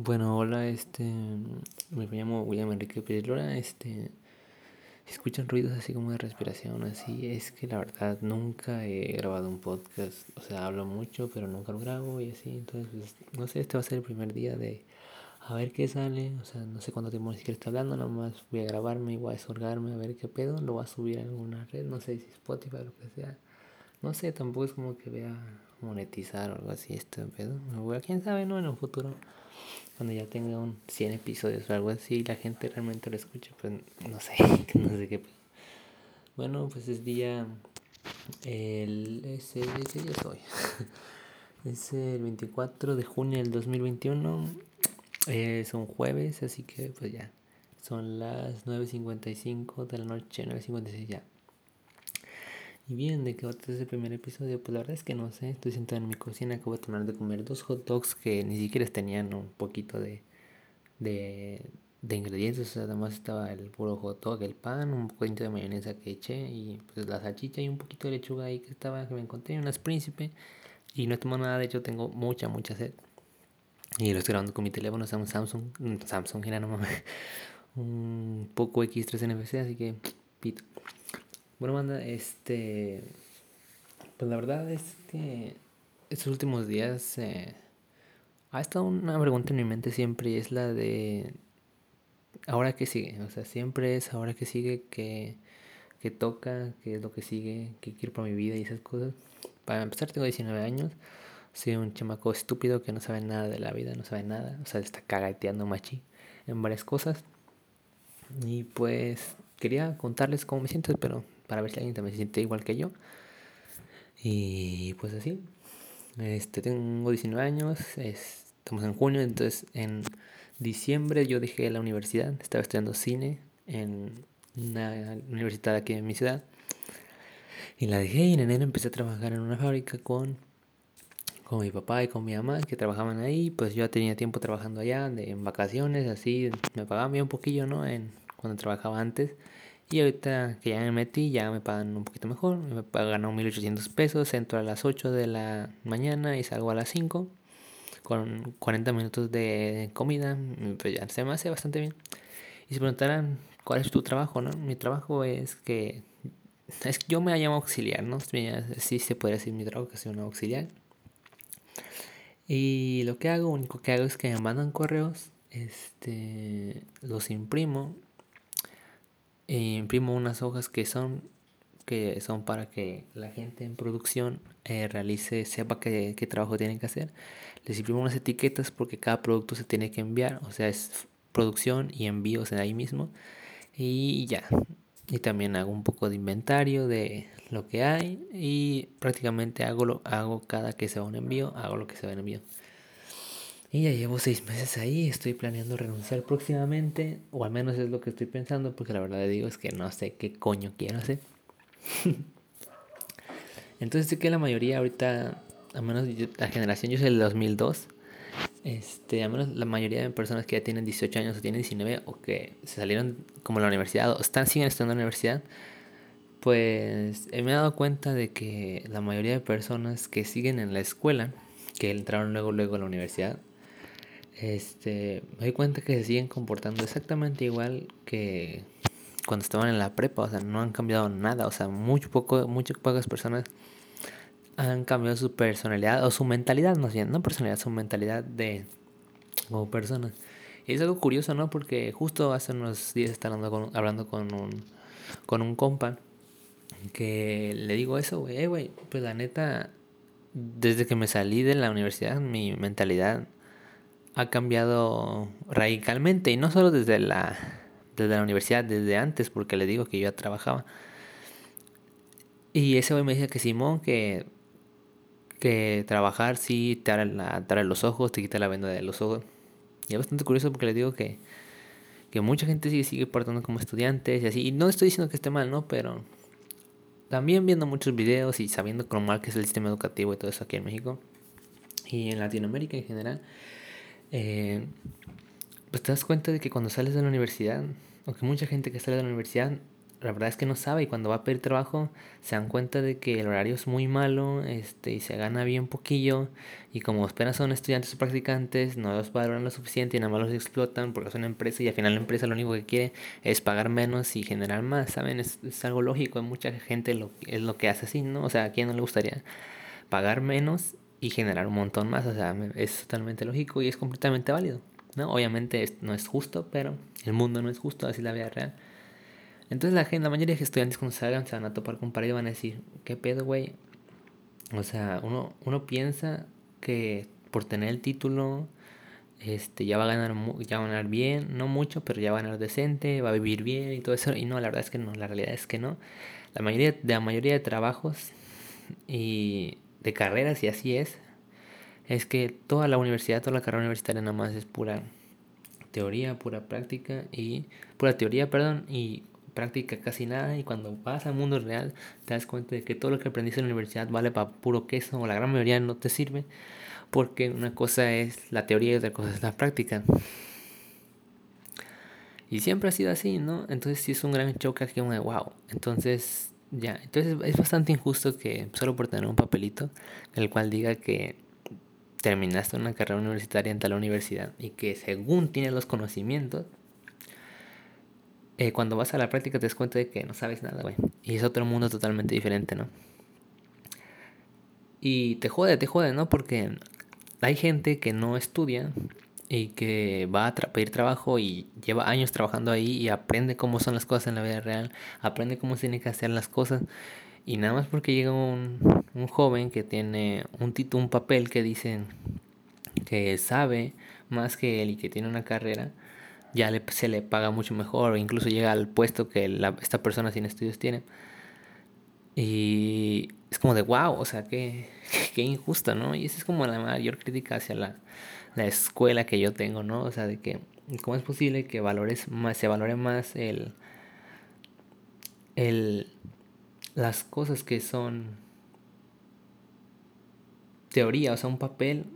Bueno, hola, este, me llamo William Enrique Pérez Lora, este, escuchan ruidos así como de respiración, así, es que la verdad nunca he grabado un podcast, o sea, hablo mucho, pero nunca lo grabo y así, entonces, pues, no sé, este va a ser el primer día de a ver qué sale, o sea, no sé cuánto tiempo ni siquiera está hablando, nomás voy a grabarme y voy a desorgarme a ver qué pedo, lo voy a subir a alguna red, no sé si Spotify o lo que sea, no sé, tampoco es como que vea monetizar o algo así este pedo, quién sabe, ¿no? En un futuro cuando ya tenga un 100 episodios o algo así y la gente realmente lo escuche, pues no sé, no sé qué. Bueno, pues es día. El, ese, día soy. es el 24 de junio del 2021. Es un jueves, así que pues ya. Son las 9.55 de la noche, 9.56 ya. Y bien, ¿de qué va a el primer episodio? Pues la verdad es que no sé. Estoy sentado en mi cocina, acabo de tomar de comer dos hot dogs que ni siquiera tenían un poquito de, de, de ingredientes. Además estaba el puro hot dog, el pan, un poquito de mayonesa que eché y pues la salchicha y un poquito de lechuga ahí que estaba, que me encontré, unas príncipe. Y no he tomado nada, de hecho tengo mucha, mucha sed. Y lo estoy grabando con mi teléfono, un Samsung, Samsung, mira, no mames, un poco X3 NFC, así que pito. Bueno, manda, este. Pues la verdad es que estos últimos días eh, ha estado una pregunta en mi mente siempre y es la de. Ahora que sigue, o sea, siempre es ahora que sigue, que, que toca, que es lo que sigue, que quiero para mi vida y esas cosas. Para empezar, tengo 19 años, soy un chamaco estúpido que no sabe nada de la vida, no sabe nada, o sea, está cagateando machi en varias cosas. Y pues quería contarles cómo me siento, pero para ver si alguien también se siente igual que yo. Y pues así. Este, tengo 19 años, estamos en junio, entonces en diciembre yo dejé la universidad, estaba estudiando cine en una universidad aquí en mi ciudad. Y la dejé y en enero empecé a trabajar en una fábrica con, con mi papá y con mi mamá que trabajaban ahí. Pues yo tenía tiempo trabajando allá, en vacaciones, así, me pagaban bien un poquillo, ¿no? En, cuando trabajaba antes. Y ahorita que ya me metí, ya me pagan un poquito mejor. Me pagan 1800 pesos. Entro a las 8 de la mañana y salgo a las 5. Con 40 minutos de comida. Pues ya se me hace bastante bien. Y se preguntarán, ¿cuál es tu trabajo? No? Mi trabajo es que. Es que yo me llamo auxiliar, ¿no? Sí se puede decir mi trabajo, que soy un auxiliar. Y lo que hago, único que hago es que me mandan correos. Este. Los imprimo imprimo unas hojas que son que son para que la gente en producción eh, realice, sepa qué, qué, trabajo tienen que hacer. Les imprimo unas etiquetas porque cada producto se tiene que enviar, o sea, es producción y envíos en ahí mismo. Y ya. Y también hago un poco de inventario de lo que hay y prácticamente hago, lo, hago cada que se va un envío, hago lo que se va en envío. Y ya llevo seis meses ahí, estoy planeando renunciar próximamente, o al menos es lo que estoy pensando, porque la verdad digo es que no sé qué coño quiero hacer. Entonces sé que la mayoría ahorita, al menos la generación, yo soy del 2002, este, al menos la mayoría de personas que ya tienen 18 años o tienen 19 o que se salieron como a la universidad o están siguen estudiando en la universidad, pues me he dado cuenta de que la mayoría de personas que siguen en la escuela, que entraron luego luego a la universidad, este, me doy cuenta que se siguen comportando exactamente igual que cuando estaban en la prepa, o sea, no han cambiado nada, o sea, muy poco, muchas pocas personas han cambiado su personalidad o su mentalidad, más bien, no personalidad, su mentalidad de como personas. Y es algo curioso, ¿no? Porque justo hace unos días estaba hablando con, hablando con un con un compa que le digo eso, güey, eh, güey, pues la neta desde que me salí de la universidad mi mentalidad ha cambiado radicalmente y no solo desde la, desde la universidad, desde antes, porque le digo que yo ya trabajaba. Y ese güey me dice que Simón, que, que trabajar sí te abre, los ojos, te quita la venda de los ojos. Y es bastante curioso porque le digo que, que mucha gente sigue, sigue portando como estudiantes y así. Y no estoy diciendo que esté mal, ¿no? Pero también viendo muchos videos y sabiendo cómo mal que es el sistema educativo y todo eso aquí en México y en Latinoamérica en general eh, pues te das cuenta de que cuando sales de la universidad, o que mucha gente que sale de la universidad la verdad es que no sabe y cuando va a pedir trabajo se dan cuenta de que el horario es muy malo este, y se gana bien poquillo y como apenas son estudiantes o practicantes no los valoran lo suficiente y nada más los explotan porque son empresa y al final la empresa lo único que quiere es pagar menos y generar más, ¿saben? Es, es algo lógico, mucha gente lo, es lo que hace así, ¿no? O sea, ¿a quién no le gustaría pagar menos y generar un montón más? O sea, es totalmente lógico y es completamente válido, ¿no? Obviamente no es justo, pero el mundo no es justo, así es la vida real. Entonces la gente, la mayoría de estudiantes cuando salgan se van a topar con pared y van a decir, ¿qué pedo, güey? O sea, uno, uno piensa que por tener el título este, ya va a ganar ya va a ganar bien, no mucho, pero ya va a ganar decente, va a vivir bien y todo eso. Y no, la verdad es que no, la realidad es que no. La mayoría, de la mayoría de trabajos y de carreras, y así es, es que toda la universidad, toda la carrera universitaria nada más es pura teoría, pura práctica y pura teoría, perdón, y práctica casi nada y cuando vas al mundo real te das cuenta de que todo lo que aprendiste en la universidad vale para puro queso o la gran mayoría no te sirve porque una cosa es la teoría y otra cosa es la práctica. Y siempre ha sido así, ¿no? Entonces sí es un gran choque aquí, como de wow. Entonces, ya, entonces es bastante injusto que solo por tener un papelito, el cual diga que terminaste una carrera universitaria en tal universidad y que según tienes los conocimientos, eh, cuando vas a la práctica te das cuenta de que no sabes nada, güey. Y es otro mundo totalmente diferente, ¿no? Y te jode, te jode, ¿no? Porque hay gente que no estudia y que va a pedir trabajo y lleva años trabajando ahí y aprende cómo son las cosas en la vida real, aprende cómo se tienen que hacer las cosas. Y nada más porque llega un, un joven que tiene un título, un papel que dice que sabe más que él y que tiene una carrera, ya le, se le paga mucho mejor o incluso llega al puesto que la, esta persona sin estudios tiene. Y es como de wow, o sea, qué, qué injusto, ¿no? Y esa es como la mayor crítica hacia la, la escuela que yo tengo, ¿no? O sea, de que cómo es posible que valores más, se valore más el, el, las cosas que son teoría, o sea, un papel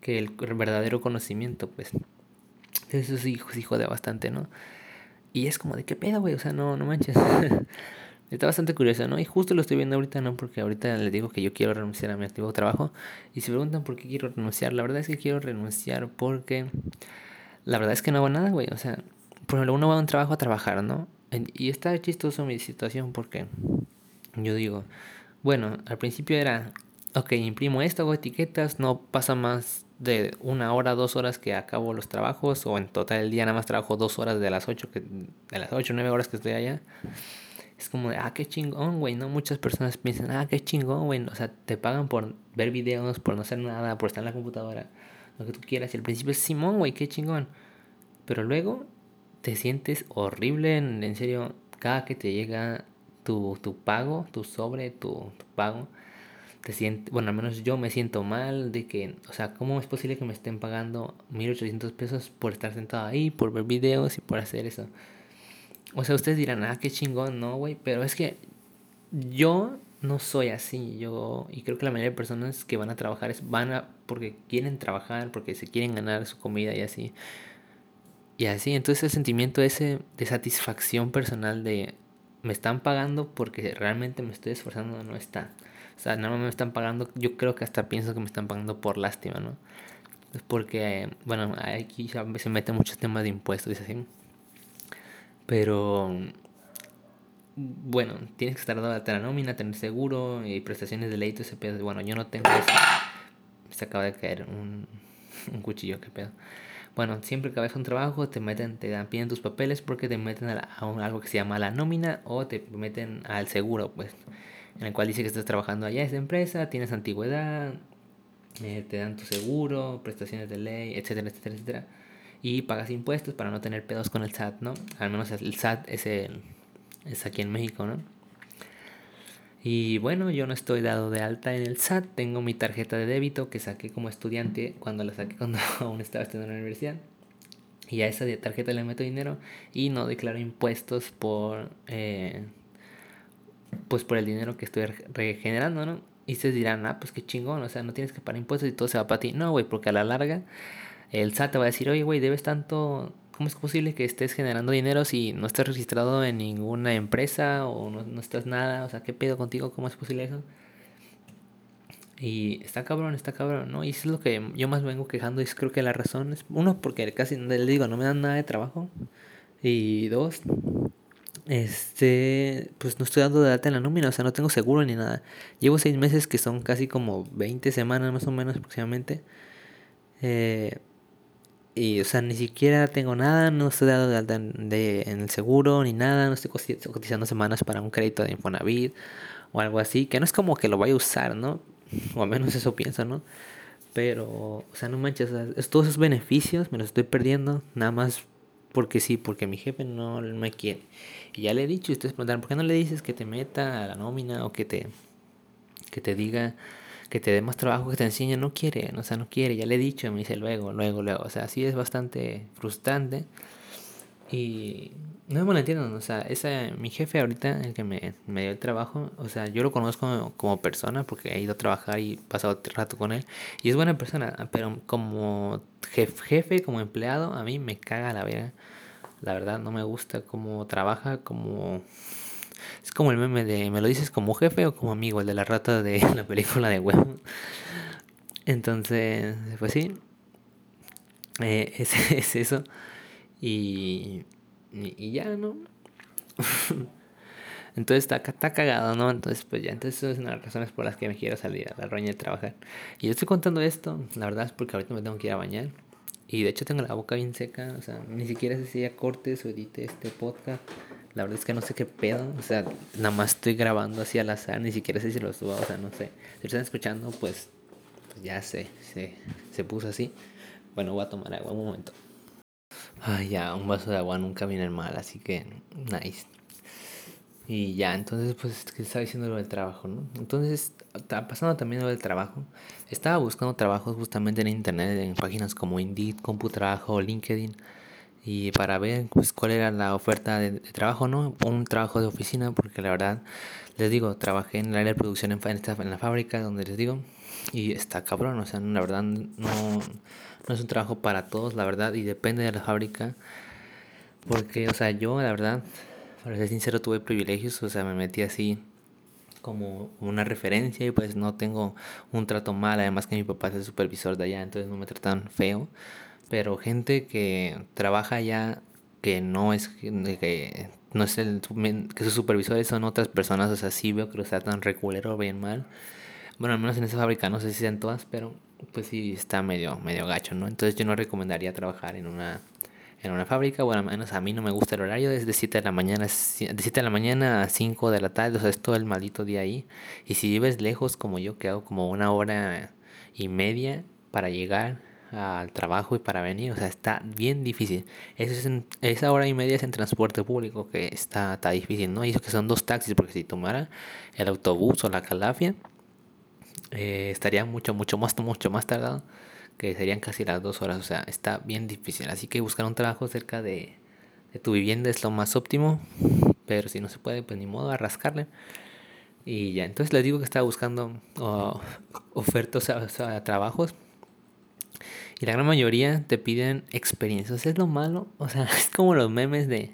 que el verdadero conocimiento, pues. Eso sí, sí jode bastante, ¿no? Y es como de qué pedo, güey, o sea, no, no manches. Está bastante curioso, ¿no? Y justo lo estoy viendo ahorita, ¿no? Porque ahorita les digo que yo quiero renunciar a mi antiguo trabajo. Y se preguntan por qué quiero renunciar. La verdad es que quiero renunciar porque la verdad es que no hago nada, güey. O sea, por ejemplo, uno va a un trabajo a trabajar, ¿no? Y está chistoso mi situación porque yo digo, bueno, al principio era, ok, imprimo esto, hago etiquetas, no pasa más de una hora, dos horas que acabo los trabajos, o en total el día nada más trabajo dos horas de las ocho, que, de las ocho, nueve horas que estoy allá. Es como de, ah, qué chingón, güey, ¿no? Muchas personas piensan, ah, qué chingón, güey. O sea, te pagan por ver videos, por no hacer nada, por estar en la computadora, lo que tú quieras. Y al principio es Simón, güey, qué chingón. Pero luego te sientes horrible, en, en serio, cada que te llega tu, tu pago, tu sobre, tu, tu pago te sientes, bueno, al menos yo me siento mal de que, o sea, ¿cómo es posible que me estén pagando 1800 pesos por estar sentado ahí, por ver videos y por hacer eso? O sea, ustedes dirán, ah, qué chingón, no, güey, pero es que yo no soy así, yo, y creo que la mayoría de personas que van a trabajar es, van a, porque quieren trabajar, porque se quieren ganar su comida y así. Y así, entonces el sentimiento ese de satisfacción personal de me están pagando porque realmente me estoy esforzando no está. O sea, no me están pagando, yo creo que hasta pienso que me están pagando por lástima, ¿no? Porque, bueno, aquí se meten muchos temas de impuestos y así. Pero, bueno, tienes que estar dado a la nómina, tener seguro y prestaciones de ley, todo ese pedo. Bueno, yo no tengo eso. Se acaba de caer un, un cuchillo, qué pedo. Bueno, siempre que vas a un trabajo te meten, te dan, piden tus papeles porque te meten a, algo que se llama la nómina o te meten al seguro, pues en el cual dice que estás trabajando allá esa empresa, tienes antigüedad, eh, te dan tu seguro, prestaciones de ley, etcétera, etcétera, etcétera. Y pagas impuestos para no tener pedos con el SAT, ¿no? Al menos el SAT es, el, es aquí en México, ¿no? Y bueno, yo no estoy dado de alta en el SAT, tengo mi tarjeta de débito que saqué como estudiante cuando la saqué cuando aún estaba estudiando en la universidad. Y a esa tarjeta le meto dinero y no declaro impuestos por eh, pues por el dinero que estoy regenerando, ¿no? Y ustedes dirán, ah, pues qué chingón, o sea, no tienes que pagar impuestos y todo se va para ti. No, güey, porque a la larga el SAT te va a decir, oye, güey, debes tanto ¿cómo es posible que estés generando dinero si no estás registrado en ninguna empresa o no, no estás nada? O sea, ¿qué pedo contigo? ¿Cómo es posible eso? Y está cabrón, está cabrón, ¿no? Y eso es lo que yo más vengo quejando. Y creo que la razón es, uno, porque casi le digo, no me dan nada de trabajo. Y dos, este, pues no estoy dando de alta en la nómina, o sea, no tengo seguro ni nada. Llevo seis meses que son casi como 20 semanas más o menos aproximadamente. Eh, y, o sea, ni siquiera tengo nada, no estoy dado de alta en, de, en el seguro ni nada, no estoy cotizando semanas para un crédito de Infonavit o algo así, que no es como que lo vaya a usar, ¿no? O al menos eso pienso, ¿no? Pero, o sea, no manches, todos esos beneficios me los estoy perdiendo, nada más porque sí, porque mi jefe no me quiere. Y ya le he dicho, y ustedes preguntan, ¿por qué no le dices que te meta a la nómina o que te, que te diga, que te dé más trabajo, que te enseñe? No quiere, o sea, no quiere, ya le he dicho, me dice luego, luego, luego. O sea, sí es bastante frustrante. Y no me lo entiendo, o sea, esa, mi jefe ahorita, el que me, me dio el trabajo, o sea, yo lo conozco como, persona porque he ido a trabajar y he pasado rato con él. Y es buena persona, pero como jefe, jefe como empleado, a mí me caga la verga. La verdad, no me gusta cómo trabaja, como... Es como el meme de, ¿me lo dices como jefe o como amigo? El de la rata de la película de web. Entonces, pues sí, eh, es, es eso. Y y, ya, ¿no? entonces está, está cagado, ¿no? Entonces, pues ya, entonces es una de las razones por las que me quiero salir a la roña de trabajar. Y yo estoy contando esto, la verdad es porque ahorita me tengo que ir a bañar. Y de hecho tengo la boca bien seca, o sea, ni siquiera sé si ya cortes o edite este podcast. La verdad es que no sé qué pedo, o sea, nada más estoy grabando así al azar, ni siquiera sé si lo subo, o sea, no sé. Si lo están escuchando, pues, pues ya sé, se, se puso así. Bueno, voy a tomar agua un momento. Ay, ya, un vaso de agua nunca viene mal, así que nice. Y ya, entonces, pues, que estaba diciendo lo del trabajo, ¿no? Entonces, pasando también lo del trabajo. Estaba buscando trabajos justamente en internet, en páginas como Indeed, CompuTrabajo, LinkedIn, y para ver, pues, cuál era la oferta de, trabajo, ¿no? Un trabajo de oficina, porque la verdad, les digo, trabajé en el área de producción en, en la fábrica, donde les digo, y está cabrón, o sea, la verdad, no no es un trabajo para todos, la verdad, y depende de la fábrica. Porque, o sea, yo, la verdad, para ser sincero, tuve privilegios, o sea, me metí así como una referencia y pues no tengo un trato mal, además que mi papá es el supervisor de allá, entonces no me tratan feo. Pero gente que trabaja allá, que no es que no es el que sus supervisores son otras personas, o sea, sí veo que los tratan reculero bien mal. Bueno, al menos en esa fábrica, no sé si sean todas, pero pues sí está medio, medio gacho, ¿no? Entonces yo no recomendaría trabajar en una, en una fábrica, bueno, al menos a mí no me gusta el horario, es de 7 de la mañana, de 7 de la mañana a 5 de la tarde, o sea, es todo el maldito día ahí. Y si vives lejos como yo, que hago como una hora y media para llegar al trabajo y para venir, o sea, está bien difícil. Es en, esa hora y media es en transporte público que está, está difícil, ¿no? Y eso que son dos taxis, porque si tomara el autobús o la calafia, eh, estaría mucho, mucho más, mucho más tardado, que serían casi las dos horas, o sea, está bien difícil. Así que buscar un trabajo cerca de, de tu vivienda es lo más óptimo, pero si no se puede, pues ni modo, a rascarle. Y ya, entonces les digo que estaba buscando ofertas, o sea, trabajos. Y la gran mayoría te piden experiencias. es lo malo. O sea, es como los memes de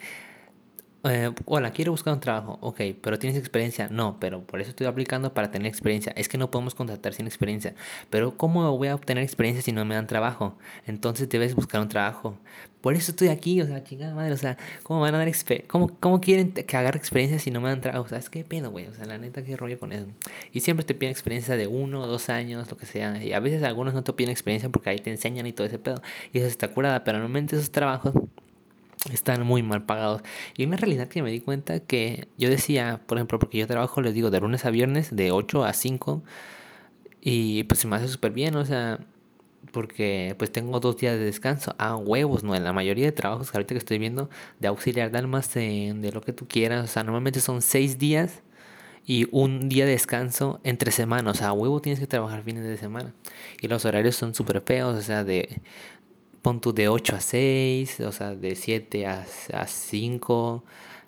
eh, hola, quiero buscar un trabajo. Ok, pero tienes experiencia. No, pero por eso estoy aplicando para tener experiencia. Es que no podemos contratar sin experiencia. Pero ¿cómo voy a obtener experiencia si no me dan trabajo? Entonces debes buscar un trabajo. Por eso estoy aquí, o sea, chingada madre, o sea, ¿cómo van a dar? ¿Cómo, ¿Cómo quieren que agarre experiencia si no me dan trabajo? O sea, es que pedo, güey, o sea, la neta, qué rollo con eso. Y siempre te piden experiencia de uno dos años, lo que sea. Y a veces algunos no te piden experiencia porque ahí te enseñan y todo ese pedo. Y eso está curada, pero normalmente esos trabajos están muy mal pagados. Y una realidad que me di cuenta que yo decía, por ejemplo, porque yo trabajo, les digo, de lunes a viernes, de 8 a 5, y pues se me hace súper bien, o sea, porque pues tengo dos días de descanso. Ah, huevos, no, en la mayoría de trabajos que ahorita que estoy viendo, de auxiliar de almacén, de lo que tú quieras, o sea, normalmente son seis días y un día de descanso entre semanas. O sea, huevo tienes que trabajar fines de semana. Y los horarios son súper feos, o sea, de pon de 8 a 6, o sea, de 7 a, a 5.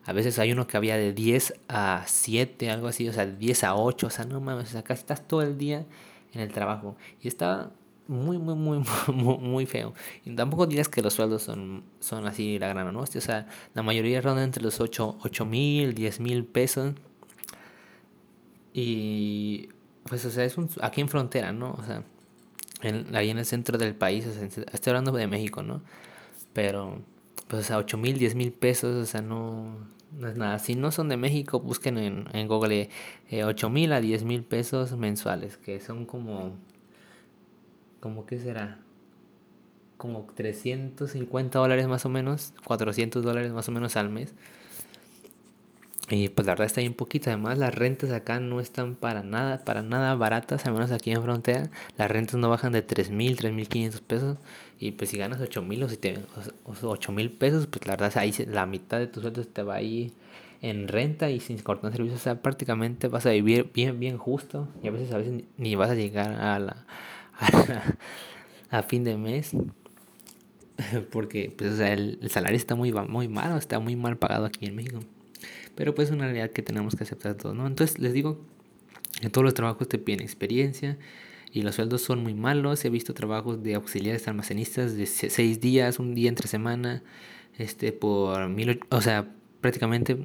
A veces hay uno que había de 10 a 7, algo así, o sea, de 10 a 8, o sea, no mames, acá estás todo el día en el trabajo. Y estaba muy, muy, muy, muy, muy feo. Y tampoco digas que los sueldos son, son así la gran, ¿no? O sea, la mayoría ronda entre los 8 mil, 10 mil pesos. Y pues, o sea, es un, aquí en frontera, ¿no? O sea, ahí en el centro del país, o sea, estoy hablando de México, ¿no? Pero, pues, o sea, 8 mil, 10 mil pesos, o sea, no, no es nada. Si no son de México, busquen en, en Google eh, 8 mil a 10 mil pesos mensuales, que son como, como, ¿qué será? Como 350 dólares más o menos, 400 dólares más o menos al mes. Y pues la verdad está bien poquito. Además, las rentas acá no están para nada, para nada baratas, al menos aquí en frontera. Las rentas no bajan de 3.000, 3.500 pesos. Y pues si ganas 8.000 o, si te, o, mil pesos, pues la verdad ahí la mitad de tus sueldos te va ahí en renta y sin cortar servicios. O sea, prácticamente vas a vivir bien, bien justo. Y a veces, a veces ni vas a llegar a la, a, fin de mes. Porque pues, o sea, el, el salario está muy, muy malo, está muy mal pagado aquí en México. Pero pues es una realidad que tenemos que aceptar todos, ¿no? Entonces les digo, en todos los trabajos te piden experiencia y los sueldos son muy malos. He visto trabajos de auxiliares almacenistas de seis días, un día entre semana, este, por mil, o sea, prácticamente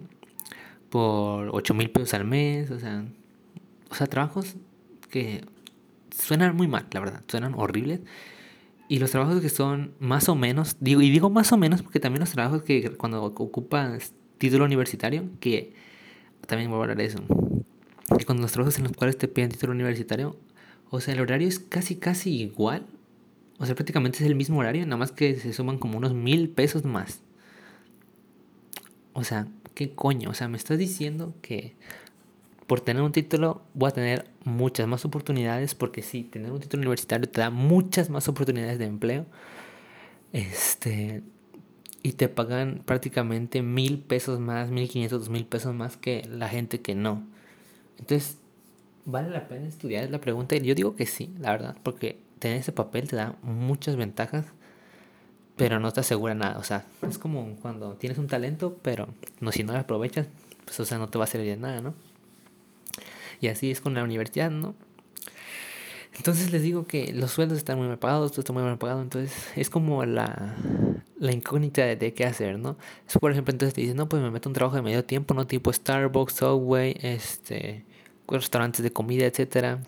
por ocho mil pesos al mes, o sea, o sea, trabajos que suenan muy mal, la verdad, suenan horribles. Y los trabajos que son más o menos, digo, y digo más o menos porque también los trabajos que cuando ocupas título universitario, que también voy a hablar de eso. Que con los trabajos en los cuales te piden título universitario, o sea, el horario es casi, casi igual. O sea, prácticamente es el mismo horario, nada más que se suman como unos mil pesos más. O sea, ¿qué coño? O sea, me estás diciendo que por tener un título voy a tener muchas más oportunidades, porque sí, tener un título universitario te da muchas más oportunidades de empleo. Este, y te pagan prácticamente mil pesos más, mil quinientos, dos mil pesos más que la gente que no. Entonces, ¿vale la pena estudiar? Es la pregunta. Y yo digo que sí, la verdad, porque tener ese papel te da muchas ventajas, pero no te asegura nada. O sea, es como cuando tienes un talento, pero no, si no lo aprovechas, pues o sea, no te va a servir de nada, ¿no? Y así es con la universidad, ¿no? Entonces les digo que los sueldos están muy mal pagados, todo está muy mal pagado, entonces es como la, la incógnita de, qué hacer, ¿no? Por ejemplo, entonces te dicen, no, pues me meto un trabajo de medio tiempo, ¿no? Tipo Starbucks, Subway, este, restaurantes de comida, etcétera.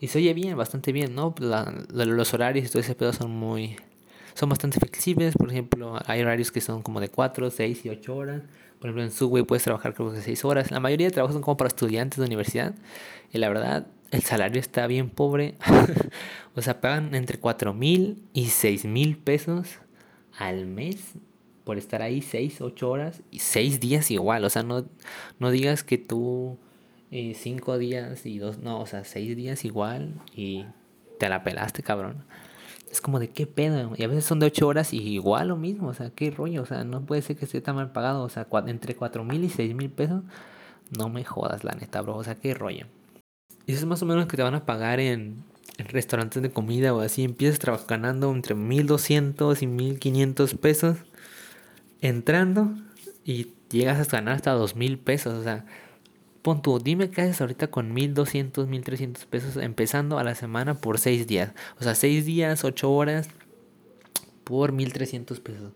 Y se oye bien, bastante bien, ¿no? los horarios y todo ese pedo son muy... Son bastante flexibles, por ejemplo, hay horarios que son como de 4, 6 y 8 horas. Por ejemplo, en Subway puedes trabajar creo que 6 horas. La mayoría de trabajos son como para estudiantes de universidad. Y la verdad, el salario está bien pobre. o sea, pagan entre 4 mil y 6 mil pesos al mes por estar ahí 6, 8 horas y 6 días igual. O sea, no, no digas que tú 5 eh, días y 2, no, o sea, 6 días igual y te la pelaste, cabrón. Es como de qué pedo. Y a veces son de 8 horas y igual lo mismo. O sea, qué rollo. O sea, no puede ser que esté tan mal pagado. O sea, entre 4 mil y 6 mil pesos. No me jodas, la neta, bro. O sea, qué rollo. Y eso es más o menos que te van a pagar en, restaurantes de comida o así. Empiezas trabajando ganando entre 1200 y 1500 pesos entrando y llegas a ganar hasta 2000 pesos. O sea, pon tú, dime qué haces ahorita con 1200, 1300 pesos empezando a la semana por 6 días. O sea, 6 días, 8 horas por 1300 pesos.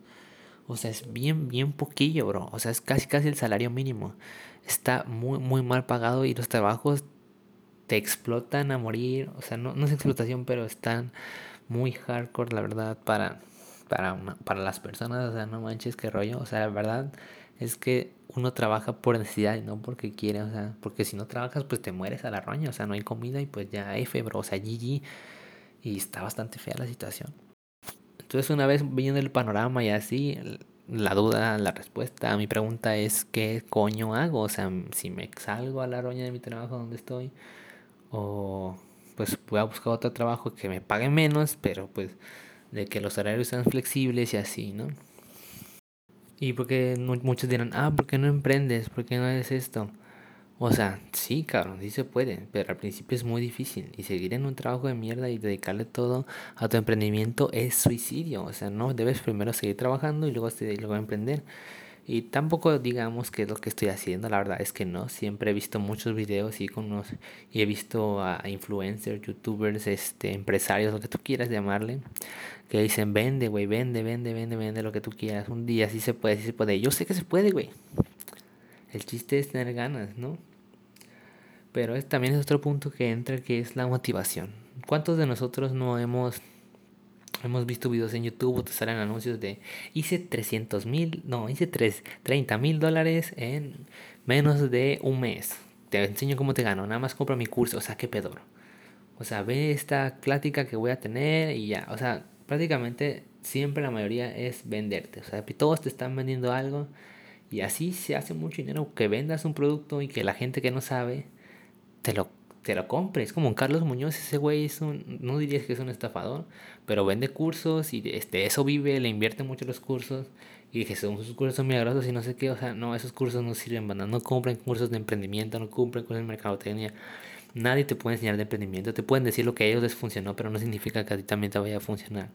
O sea, es bien, bien poquillo, bro. O sea, es casi, casi el salario mínimo. Está muy, muy mal pagado y los trabajos te explotan a morir. O sea, no, no es explotación, pero están muy hardcore, la verdad, para, para, para las personas. O sea, no manches, qué rollo. O sea, la verdad es que uno trabaja por necesidad y no porque quiere. O sea, porque si no trabajas, pues te mueres a la roña. O sea, no hay comida y pues ya F, bro. O sea, GG. Y está bastante fea la situación. Entonces, una vez viendo el panorama y así, la duda, la respuesta a mi pregunta es: ¿qué coño hago? O sea, si me salgo a la roña de mi trabajo donde estoy o pues voy a buscar otro trabajo que me pague menos, pero pues de que los horarios sean flexibles y así, ¿no? Y porque muchos dirán, ah, ¿por qué no emprendes? ¿Por qué no haces esto? O sea, sí, cabrón, sí se puede, pero al principio es muy difícil. Y seguir en un trabajo de mierda y dedicarle todo a tu emprendimiento es suicidio. O sea, no, debes primero seguir trabajando y luego, luego emprender. Y tampoco digamos que es lo que estoy haciendo, la verdad es que no. Siempre he visto muchos videos y, con y he visto a influencers, youtubers, este, empresarios, lo que tú quieras llamarle, que dicen, vende, güey, vende, vende, vende, vende lo que tú quieras. Un día sí se puede, sí se puede. Yo sé que se puede, güey. El chiste es tener ganas, ¿no? Pero también es otro punto que entra, que es la motivación. ¿Cuántos de nosotros no hemos Hemos visto videos en YouTube, te salen anuncios de hice 300 mil, no, hice 3, 30 mil dólares en menos de un mes. Te enseño cómo te gano, nada más compra mi curso, o sea, qué pedor. O sea, ve esta plática que voy a tener y ya. O sea, prácticamente siempre la mayoría es venderte. O sea, todos te están vendiendo algo y así se hace mucho dinero que vendas un producto y que la gente que no sabe te lo te lo compres. Como Carlos Muñoz, ese güey es un, no dirías que es un estafador, pero vende cursos y este, eso vive, le invierte mucho los cursos. Y dije, son, sus cursos son milagrosos y no sé qué, o sea, no, esos cursos no sirven, banda. No compren cursos de emprendimiento, no compren cursos de mercadotecnia. Nadie te puede enseñar de emprendimiento. Te pueden decir lo que a ellos les funcionó, pero no significa que a ti también te vaya a funcionar.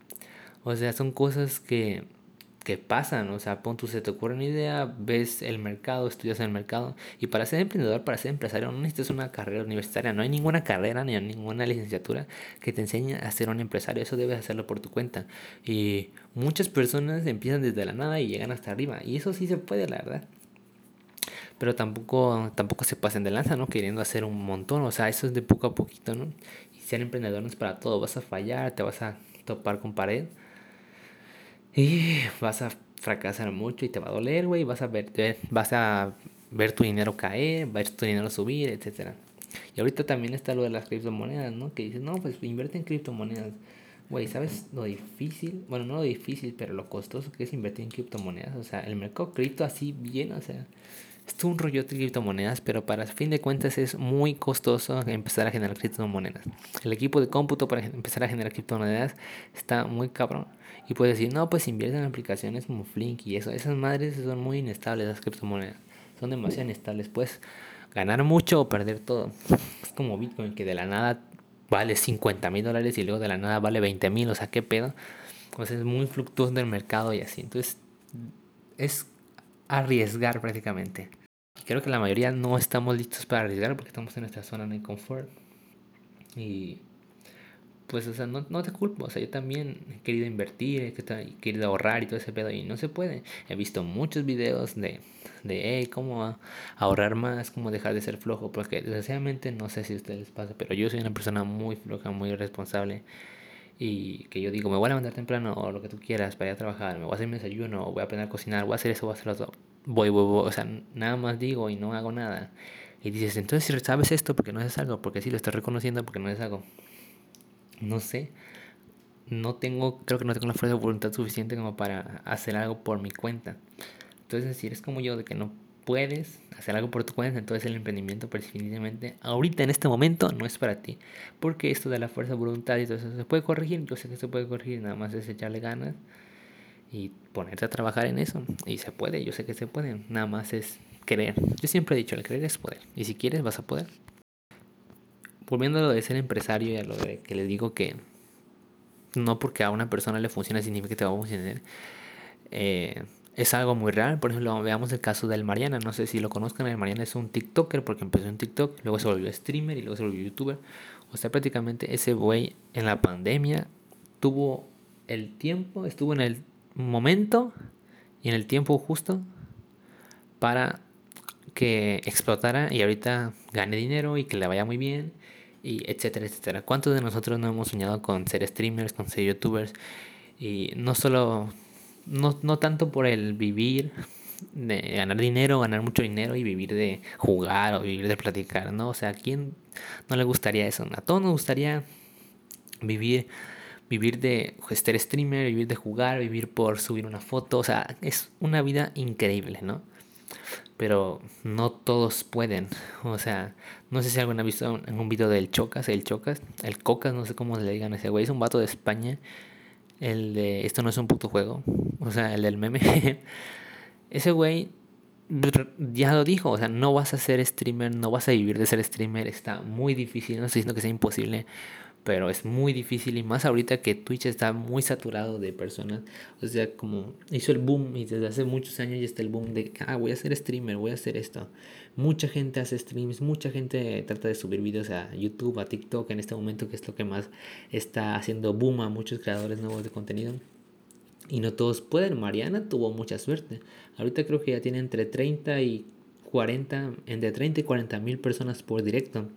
O sea, son cosas que que pasan, o sea, pon tú, se te ocurre una idea, ves el mercado, estudias el mercado, y para ser emprendedor, para ser empresario, no necesitas una carrera universitaria, no hay ninguna carrera ni ninguna licenciatura que te enseñe a ser un empresario, eso debes hacerlo por tu cuenta. Y muchas personas empiezan desde la nada y llegan hasta arriba, y eso sí se puede, la verdad. Pero tampoco, tampoco se pasen de lanza, ¿no? Queriendo hacer un montón, o sea, eso es de poco a poquito, ¿no? Y ser emprendedor no es para todo, vas a fallar, te vas a topar con pared y vas a fracasar mucho y te va a doler, güey. Vas a ver, vas a ver tu dinero caer, ver tu dinero subir, etcétera. Y ahorita también está lo de las criptomonedas, ¿no? Que dices, no, pues invierte en criptomonedas. Güey, ¿sabes lo difícil? Bueno, no lo difícil, pero lo costoso que es invertir en criptomonedas. O sea, el mercado cripto así bien, o sea, es un rollo de criptomonedas, pero para fin de cuentas es muy costoso empezar a generar criptomonedas. El equipo de cómputo para empezar a generar criptomonedas está muy cabrón. Y puedes decir, no, pues invierte en aplicaciones como Flink y eso. Esas madres son muy inestables, las criptomonedas. Son demasiado inestables. Puedes ganar mucho o perder todo. Es como Bitcoin, que de la nada vale 50 mil dólares y luego de la nada vale 20 mil. O sea, ¿qué pedo? Pues es muy fluctuoso del mercado y así. Entonces, es arriesgar prácticamente. Y creo que la mayoría no estamos listos para arriesgar porque estamos en nuestra zona de confort. Y pues, o sea, no, no te culpo. O sea, yo también he querido invertir, he querido ahorrar y todo ese pedo y no se puede. He visto muchos videos de, de hey, cómo ahorrar más, cómo dejar de ser flojo. Porque desgraciadamente, no sé si a ustedes les pasa, pero yo soy una persona muy floja, muy responsable. Y que yo digo, me voy a levantar temprano o lo que tú quieras para ir a trabajar, me voy a hacer mi desayuno, voy a aprender a cocinar, voy a hacer eso, voy a hacer lo otro. Voy, voy, voy. O sea, nada más digo y no hago nada. Y dices, entonces si sabes esto, porque no haces algo? Porque sí lo estás reconociendo, porque no haces algo no sé, no tengo, creo que no tengo la fuerza de voluntad suficiente como para hacer algo por mi cuenta. Entonces, si eres como yo, de que no puedes hacer algo por tu cuenta, entonces el emprendimiento definitivamente ahorita en este momento no es para ti. Porque esto de la fuerza de voluntad y todo eso se puede corregir, yo sé que se puede corregir, nada más es echarle ganas y ponerte a trabajar en eso. Y se puede, yo sé que se puede, nada más es querer. Yo siempre he dicho, el querer es poder. Y si quieres, vas a poder volviendo a lo de ser empresario y a lo de que les digo que no porque a una persona le funcione significa que te va a funcionar. Eh, es algo muy real. Por ejemplo, veamos el caso del Mariana. No sé si lo conozcan. El Mariana es un TikToker porque empezó en TikTok, luego se volvió streamer y luego se volvió youtuber. O sea, prácticamente ese güey en la pandemia tuvo el tiempo, estuvo en el momento y en el tiempo justo para que explotara y ahorita gane dinero y que le vaya muy bien y etcétera, etcétera. ¿Cuántos de nosotros no hemos soñado con ser streamers, con ser youtubers? Y no solo, no, no tanto por el vivir, de ganar dinero, ganar mucho dinero y vivir de jugar o vivir de platicar, ¿no? O sea, ¿a quién no le gustaría eso? A todos nos gustaría vivir vivir de ser streamer, vivir de jugar, vivir por subir una foto, o sea, es una vida increíble, ¿no? Pero no todos pueden. O sea, no sé si alguien ha visto en un video del Chocas, el Chocas, el Cocas, no sé cómo le digan a ese güey, es un vato de España. El de esto no es un puto juego, o sea, el del meme. ese güey ya lo dijo, o sea, no vas a ser streamer, no vas a vivir de ser streamer, está muy difícil, no estoy diciendo que sea imposible, pero es muy difícil y más ahorita que Twitch está muy saturado de personas. O sea, como hizo el boom y desde hace muchos años ya está el boom de, ah, voy a ser streamer, voy a hacer esto. Mucha gente hace streams, mucha gente trata de subir videos a YouTube, a TikTok en este momento que es lo que más está haciendo boom a muchos creadores nuevos de contenido. Y no todos pueden. Mariana tuvo mucha suerte. Ahorita creo que ya tiene entre 30 y 40, entre 30 y 40 mil personas por directo.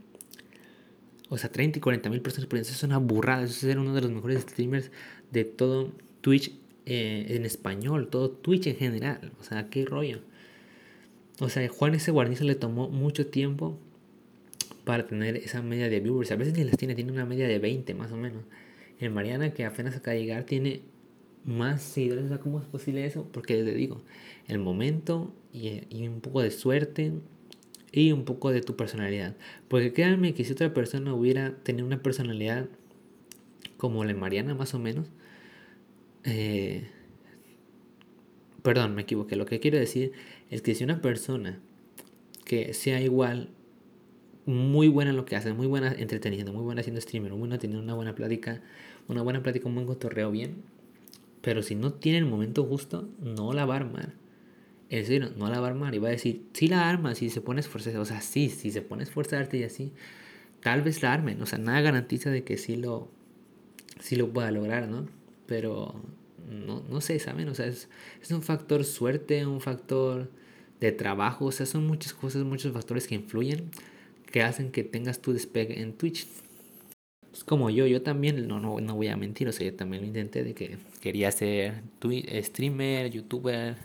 O sea, 30 y 40 mil personas por eso es una burrada. Eso es ser uno de los mejores streamers de todo Twitch eh, en español, todo Twitch en general. O sea, qué rollo. O sea, Juan ese guarnizo le tomó mucho tiempo para tener esa media de viewers. A veces ni las tiene, tiene una media de 20 más o menos. El Mariana, que apenas acaba de llegar, tiene más seguidores. O sea, ¿cómo es posible eso? Porque les digo, el momento y, y un poco de suerte y un poco de tu personalidad. Porque créanme que si otra persona hubiera tenido una personalidad como la Mariana más o menos, eh, perdón, me equivoqué, lo que quiero decir es que si una persona que sea igual, muy buena en lo que hace, muy buena entreteniendo, muy buena haciendo streamer, muy buena teniendo una buena plática, una buena plática, un buen cotorreo bien, pero si no tiene el momento justo, no la va a armar es decir, no la va a armar y va a decir, sí la arma, si se pone esforzarse, o sea, sí, si se pone a esforzarte y así, tal vez la armen, o sea, nada garantiza de que sí lo, sí lo pueda lograr, ¿no? Pero no, no sé, ¿saben? O sea, es, es un factor suerte, un factor de trabajo, o sea, son muchas cosas, muchos factores que influyen, que hacen que tengas tu despegue en Twitch. Es como yo, yo también, no, no, no voy a mentir, o sea, yo también lo intenté de que quería ser streamer, youtuber,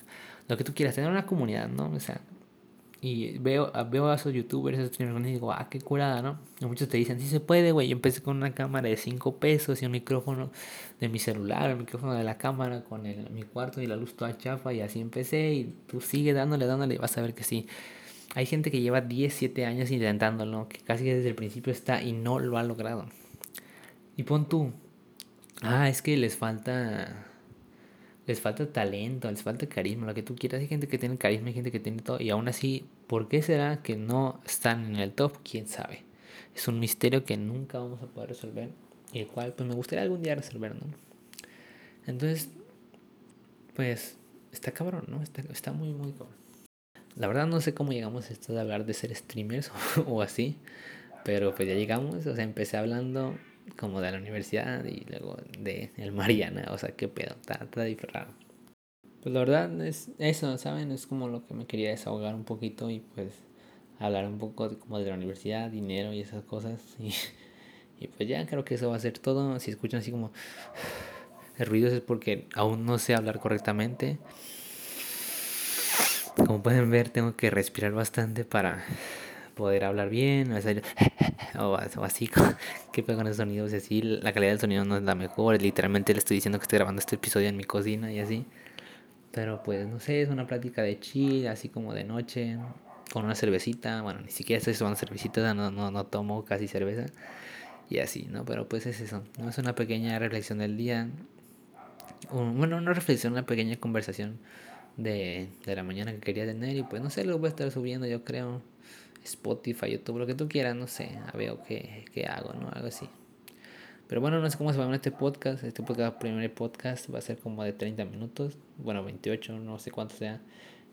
lo que tú quieras, tener una comunidad, ¿no? O sea, y veo, veo a esos youtubers, esos streamers, y digo, ah, qué curada, ¿no? Y muchos te dicen, sí se puede, güey. Yo empecé con una cámara de 5 pesos y un micrófono de mi celular, el micrófono de la cámara con el, mi cuarto y la luz toda chafa, y así empecé. Y tú sigue dándole, dándole, y vas a ver que sí. Hay gente que lleva 10, 7 años intentándolo, que casi desde el principio está y no lo ha logrado. Y pon tú, ah, es que les falta les falta talento, les falta carisma, lo que tú quieras. Hay gente que tiene carisma, hay gente que tiene todo. Y aún así, ¿por qué será que no están en el top? ¿Quién sabe? Es un misterio que nunca vamos a poder resolver. Y el cual, pues me gustaría algún día resolver, ¿no? Entonces, pues, está cabrón, ¿no? Está, está muy, muy cabrón. La verdad no sé cómo llegamos a esto de hablar de ser streamers o así. Pero pues ya llegamos, o sea, empecé hablando como de la universidad y luego de el Mariana, o sea, qué pedo, está, está raro. Pues la verdad es eso, ¿saben? Es como lo que me quería desahogar un poquito y pues hablar un poco como de la universidad, dinero y esas cosas. Y, y pues ya creo que eso va a ser todo. Si escuchan así como ruidos es porque aún no sé hablar correctamente. Como pueden ver, tengo que respirar bastante para poder hablar bien, o, así, que con esos sonidos y así, la calidad del sonido no es la mejor, literalmente le estoy diciendo que estoy grabando este episodio en mi cocina y así, pero pues no sé, es una plática de chill, así como de noche, con una cervecita, bueno, ni siquiera estoy tomando cervecita, no, no, no tomo casi cerveza, y así, ¿no? Pero pues es eso, ¿no? es una pequeña reflexión del día, bueno, una reflexión, una pequeña conversación de, de la mañana que quería tener y pues no sé, lo voy a estar subiendo yo creo Spotify, YouTube, lo que tú quieras, no sé, a ver qué, qué hago, ¿no? Algo así. Pero bueno, no sé cómo se va a este podcast. Este podcast, primer podcast, va a ser como de 30 minutos. Bueno, 28, no sé cuánto sea.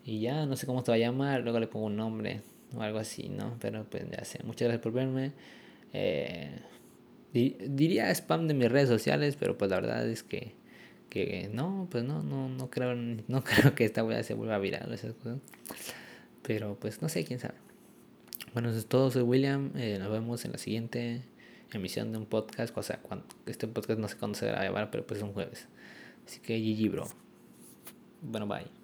Y ya, no sé cómo se va a llamar. Luego le pongo un nombre o algo así, ¿no? Pero pues ya sé. Muchas gracias por verme. Eh, diría spam de mis redes sociales, pero pues la verdad es que, que no, pues no, no, no creo, no creo que esta wea se vuelva viral esas cosas. Pero pues no sé, quién sabe. Bueno, eso es todo. Soy William. Eh, nos vemos en la siguiente emisión de un podcast. O sea, cuando, este podcast no sé cuándo se va a grabar, pero pues es un jueves. Así que GG, bro. Bueno, bye.